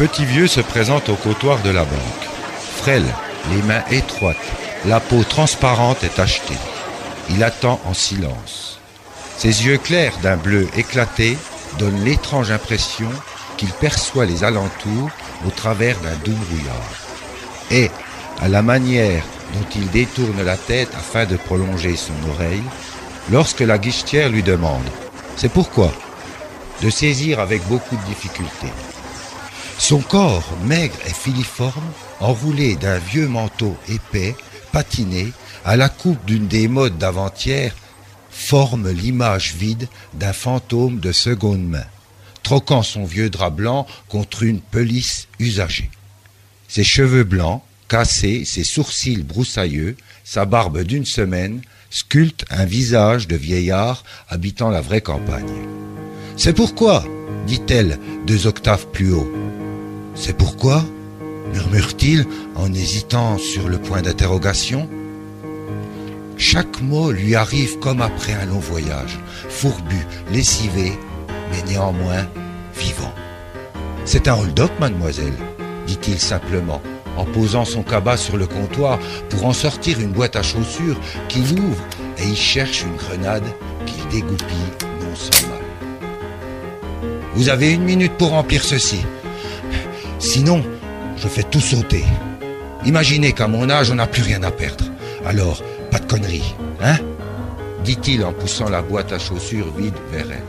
petit vieux se présente au côtoir de la banque. Frêle, les mains étroites, la peau transparente est achetée. Il attend en silence. Ses yeux clairs d'un bleu éclaté donnent l'étrange impression qu'il perçoit les alentours au travers d'un doux brouillard. Et, à la manière dont il détourne la tête afin de prolonger son oreille, lorsque la guichetière lui demande C'est pourquoi? de saisir avec beaucoup de difficulté. Son corps, maigre et filiforme, enroulé d'un vieux manteau épais, patiné, à la coupe d'une des modes d'avant-hier, forme l'image vide d'un fantôme de seconde main, troquant son vieux drap blanc contre une pelisse usagée. Ses cheveux blancs, cassés, ses sourcils broussailleux, sa barbe d'une semaine, sculptent un visage de vieillard habitant la vraie campagne. C'est pourquoi, dit-elle deux octaves plus haut, c'est pourquoi murmure-t-il en hésitant sur le point d'interrogation. Chaque mot lui arrive comme après un long voyage, fourbu, lessivé, mais néanmoins vivant. C'est un hold-up, mademoiselle, dit-il simplement, en posant son cabas sur le comptoir pour en sortir une boîte à chaussures qu'il ouvre et y cherche une grenade qu'il dégoupille non sans mal. Vous avez une minute pour remplir ceci. Sinon, je fais tout sauter. Imaginez qu'à mon âge, on n'a plus rien à perdre. Alors, pas de conneries, hein? Dit-il en poussant la boîte à chaussures vide vers elle.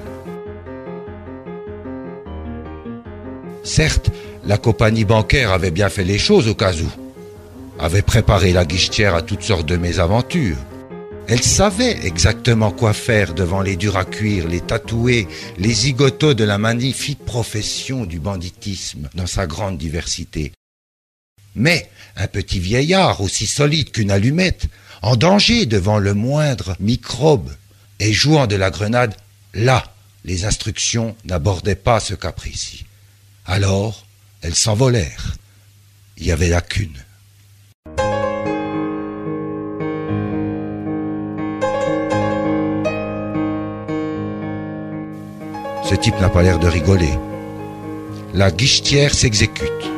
Certes, la compagnie bancaire avait bien fait les choses au cas où, avait préparé la guichetière à toutes sortes de mésaventures, elle savait exactement quoi faire devant les durs à cuire, les tatoués, les zigotos de la magnifique profession du banditisme dans sa grande diversité. Mais un petit vieillard aussi solide qu'une allumette, en danger devant le moindre microbe et jouant de la grenade, là, les instructions n'abordaient pas ce cas précis. Alors, elles s'envolèrent. Il y avait lacune. Ce type n'a pas l'air de rigoler. La guichetière s'exécute.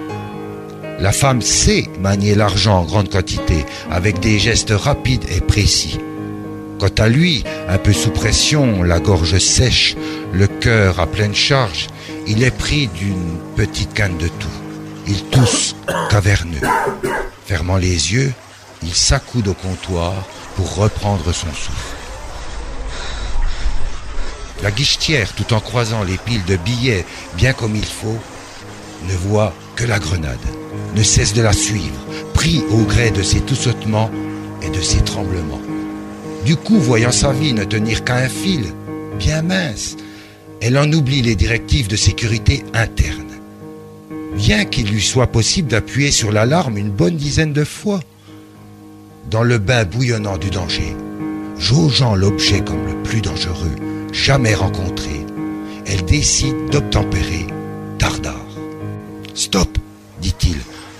La femme sait manier l'argent en grande quantité, avec des gestes rapides et précis. Quant à lui, un peu sous pression, la gorge sèche, le cœur à pleine charge, il est pris d'une petite canne de tout. Il tousse, caverneux. Fermant les yeux, il s'accoude au comptoir pour reprendre son souffle. La guichetière, tout en croisant les piles de billets bien comme il faut, ne voit que la grenade, ne cesse de la suivre, pris au gré de ses toussautements et de ses tremblements. Du coup, voyant sa vie ne tenir qu'à un fil, bien mince, elle en oublie les directives de sécurité interne. Bien qu'il lui soit possible d'appuyer sur l'alarme une bonne dizaine de fois. Dans le bain bouillonnant du danger, jaugeant l'objet comme le plus dangereux, jamais rencontrée, elle décide d'obtempérer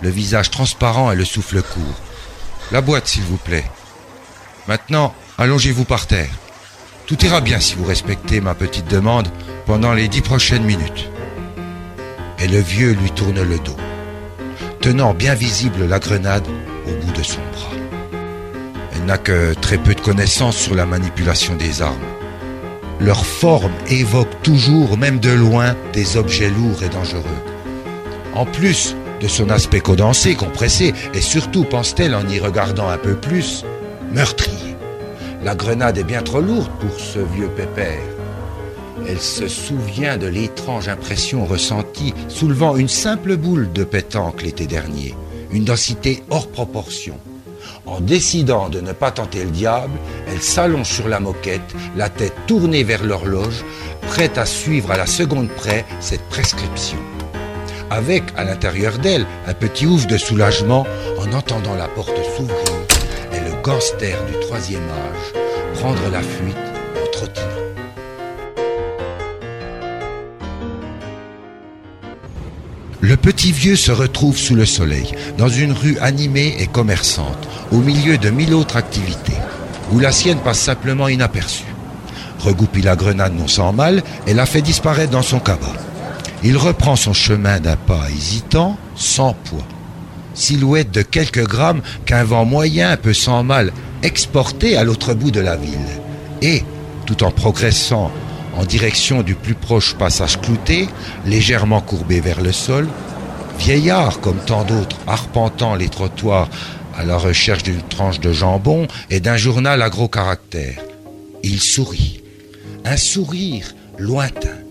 le visage transparent et le souffle court. La boîte, s'il vous plaît. Maintenant, allongez-vous par terre. Tout ira bien si vous respectez ma petite demande pendant les dix prochaines minutes. Et le vieux lui tourne le dos, tenant bien visible la grenade au bout de son bras. Elle n'a que très peu de connaissances sur la manipulation des armes. Leur forme évoque toujours, même de loin, des objets lourds et dangereux. En plus de son aspect condensé, compressé, et surtout, pense-t-elle en y regardant un peu plus, meurtrier. La grenade est bien trop lourde pour ce vieux pépère. Elle se souvient de l'étrange impression ressentie soulevant une simple boule de pétanque l'été dernier, une densité hors proportion. En décidant de ne pas tenter le diable, elle s'allonge sur la moquette, la tête tournée vers l'horloge, prête à suivre à la seconde près cette prescription. Avec, à l'intérieur d'elle, un petit ouf de soulagement en entendant la porte s'ouvrir et le gangster du troisième âge prendre la fuite en trottinant. Le petit vieux se retrouve sous le soleil, dans une rue animée et commerçante, au milieu de mille autres activités, où la sienne passe simplement inaperçue. Regoupille la grenade non sans mal et la fait disparaître dans son cabas. Il reprend son chemin d'un pas hésitant, sans poids. Silhouette de quelques grammes qu'un vent moyen peut sans mal exporter à l'autre bout de la ville. Et, tout en progressant en direction du plus proche passage clouté, légèrement courbé vers le sol, vieillard comme tant d'autres arpentant les trottoirs à la recherche d'une tranche de jambon et d'un journal à gros caractères. Il sourit. Un sourire lointain.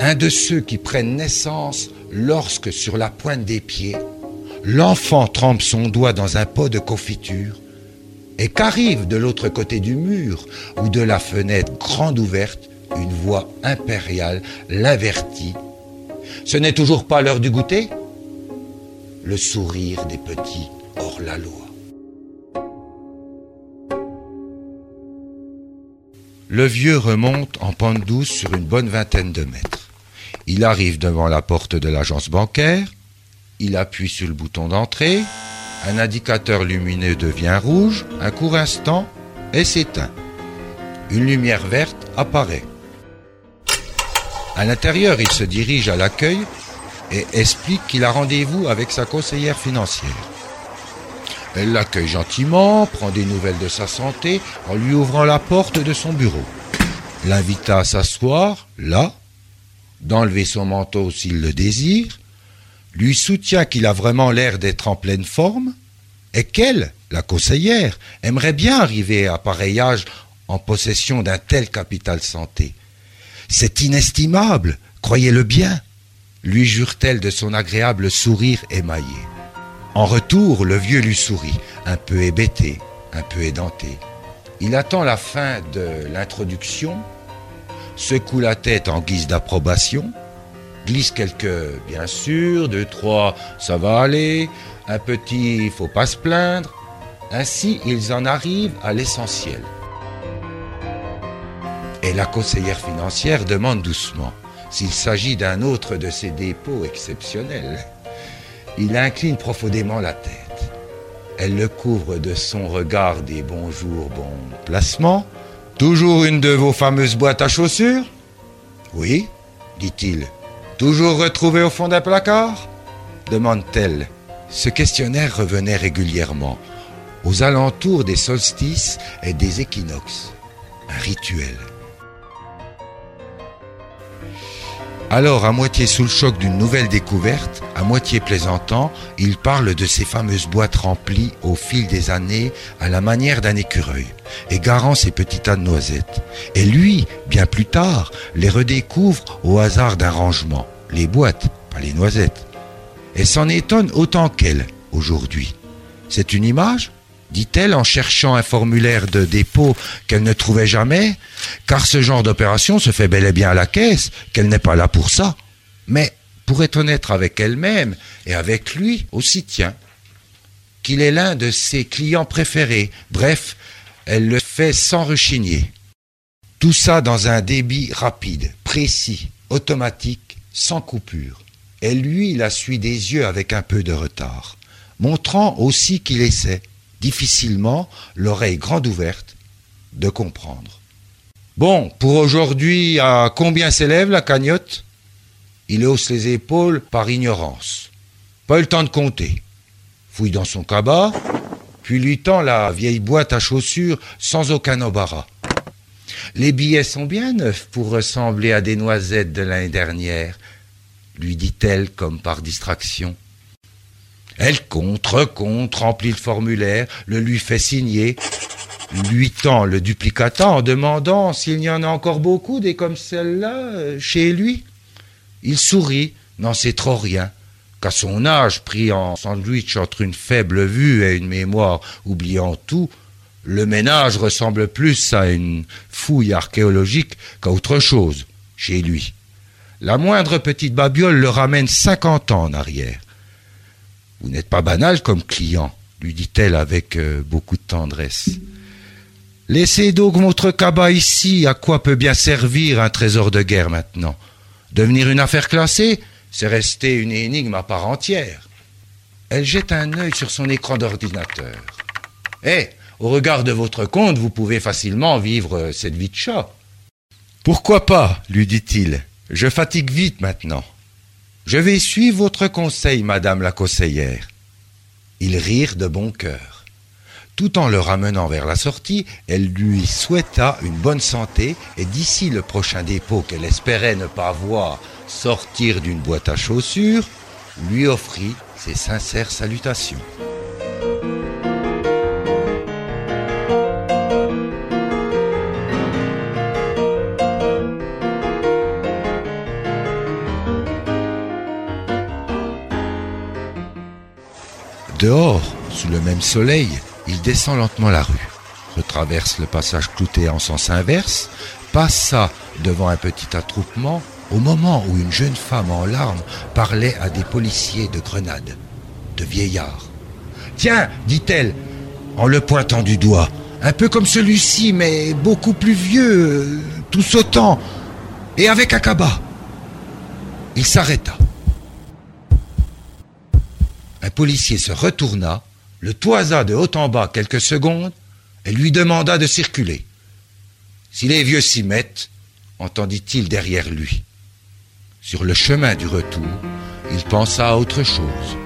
Un de ceux qui prennent naissance lorsque, sur la pointe des pieds, l'enfant trempe son doigt dans un pot de confiture et qu'arrive de l'autre côté du mur ou de la fenêtre grande ouverte une voix impériale l'avertit. Ce n'est toujours pas l'heure du goûter? Le sourire des petits hors la loi. Le vieux remonte en pente douce sur une bonne vingtaine de mètres. Il arrive devant la porte de l'agence bancaire, il appuie sur le bouton d'entrée, un indicateur lumineux devient rouge, un court instant, et s'éteint. Une lumière verte apparaît. À l'intérieur, il se dirige à l'accueil et explique qu'il a rendez-vous avec sa conseillère financière. Elle l'accueille gentiment, prend des nouvelles de sa santé en lui ouvrant la porte de son bureau. L'invita à s'asseoir, là, d'enlever son manteau s'il le désire, lui soutient qu'il a vraiment l'air d'être en pleine forme, et qu'elle, la conseillère, aimerait bien arriver à pareil âge en possession d'un tel capital santé. C'est inestimable, croyez-le bien, lui jure-t-elle de son agréable sourire émaillé. En retour, le vieux lui sourit, un peu hébété, un peu édenté. Il attend la fin de l'introduction, secoue la tête en guise d'approbation, glisse quelques bien sûr, deux, trois, ça va aller, un petit, faut pas se plaindre. Ainsi, ils en arrivent à l'essentiel. Et la conseillère financière demande doucement s'il s'agit d'un autre de ces dépôts exceptionnels. Il incline profondément la tête. Elle le couvre de son regard des bonjours, bon placement. Toujours une de vos fameuses boîtes à chaussures Oui, dit-il. Toujours retrouvée au fond d'un placard demande-t-elle. Ce questionnaire revenait régulièrement, aux alentours des solstices et des équinoxes. Un rituel. Alors, à moitié sous le choc d'une nouvelle découverte, à moitié plaisantant, il parle de ces fameuses boîtes remplies au fil des années à la manière d'un écureuil, égarant ses petits tas de noisettes. Et lui, bien plus tard, les redécouvre au hasard d'un rangement. Les boîtes, pas les noisettes. Et s'en étonne autant qu'elle, aujourd'hui. C'est une image dit-elle en cherchant un formulaire de dépôt qu'elle ne trouvait jamais, car ce genre d'opération se fait bel et bien à la caisse, qu'elle n'est pas là pour ça. Mais pour être honnête avec elle-même et avec lui aussi, tient, qu'il est l'un de ses clients préférés. Bref, elle le fait sans rechigner. Tout ça dans un débit rapide, précis, automatique, sans coupure. Et lui la suit des yeux avec un peu de retard, montrant aussi qu'il essaie, difficilement, l'oreille grande ouverte, de comprendre. Bon, pour aujourd'hui, à combien s'élève la cagnotte? Il hausse les épaules par ignorance. Pas eu le temps de compter. Fouille dans son cabas, puis lui tend la vieille boîte à chaussures sans aucun embarras. Les billets sont bien neufs pour ressembler à des noisettes de l'année dernière, lui dit-elle comme par distraction. Elle compte, recompte, remplit le formulaire, le lui fait signer, lui tend le duplicata en demandant s'il y en a encore beaucoup des comme celle-là euh, chez lui. Il sourit, n'en sait trop rien, qu'à son âge, pris en sandwich entre une faible vue et une mémoire oubliant tout, le ménage ressemble plus à une fouille archéologique qu'à autre chose chez lui. La moindre petite babiole le ramène cinquante ans en arrière. Vous n'êtes pas banal comme client, lui dit-elle avec euh, beaucoup de tendresse. Laissez donc votre cabas ici, à quoi peut bien servir un trésor de guerre maintenant? Devenir une affaire classée, c'est rester une énigme à part entière. Elle jette un œil sur son écran d'ordinateur. Eh, au regard de votre compte, vous pouvez facilement vivre cette vie de chat. Pourquoi pas lui dit-il. Je fatigue vite maintenant. Je vais suivre votre conseil, madame la conseillère. Ils rirent de bon cœur. Tout en le ramenant vers la sortie, elle lui souhaita une bonne santé et d'ici le prochain dépôt qu'elle espérait ne pas voir sortir d'une boîte à chaussures, lui offrit ses sincères salutations. Dehors, sous le même soleil, il descend lentement la rue, retraverse le passage clouté en sens inverse, passa devant un petit attroupement au moment où une jeune femme en larmes parlait à des policiers de Grenade, de vieillards. Tiens, dit-elle, en le pointant du doigt, un peu comme celui-ci, mais beaucoup plus vieux, tout sautant, et avec un cabas. Il s'arrêta. Un policier se retourna, le toisa de haut en bas quelques secondes et lui demanda de circuler. Si les vieux s'y mettent, entendit-il derrière lui. Sur le chemin du retour, il pensa à autre chose.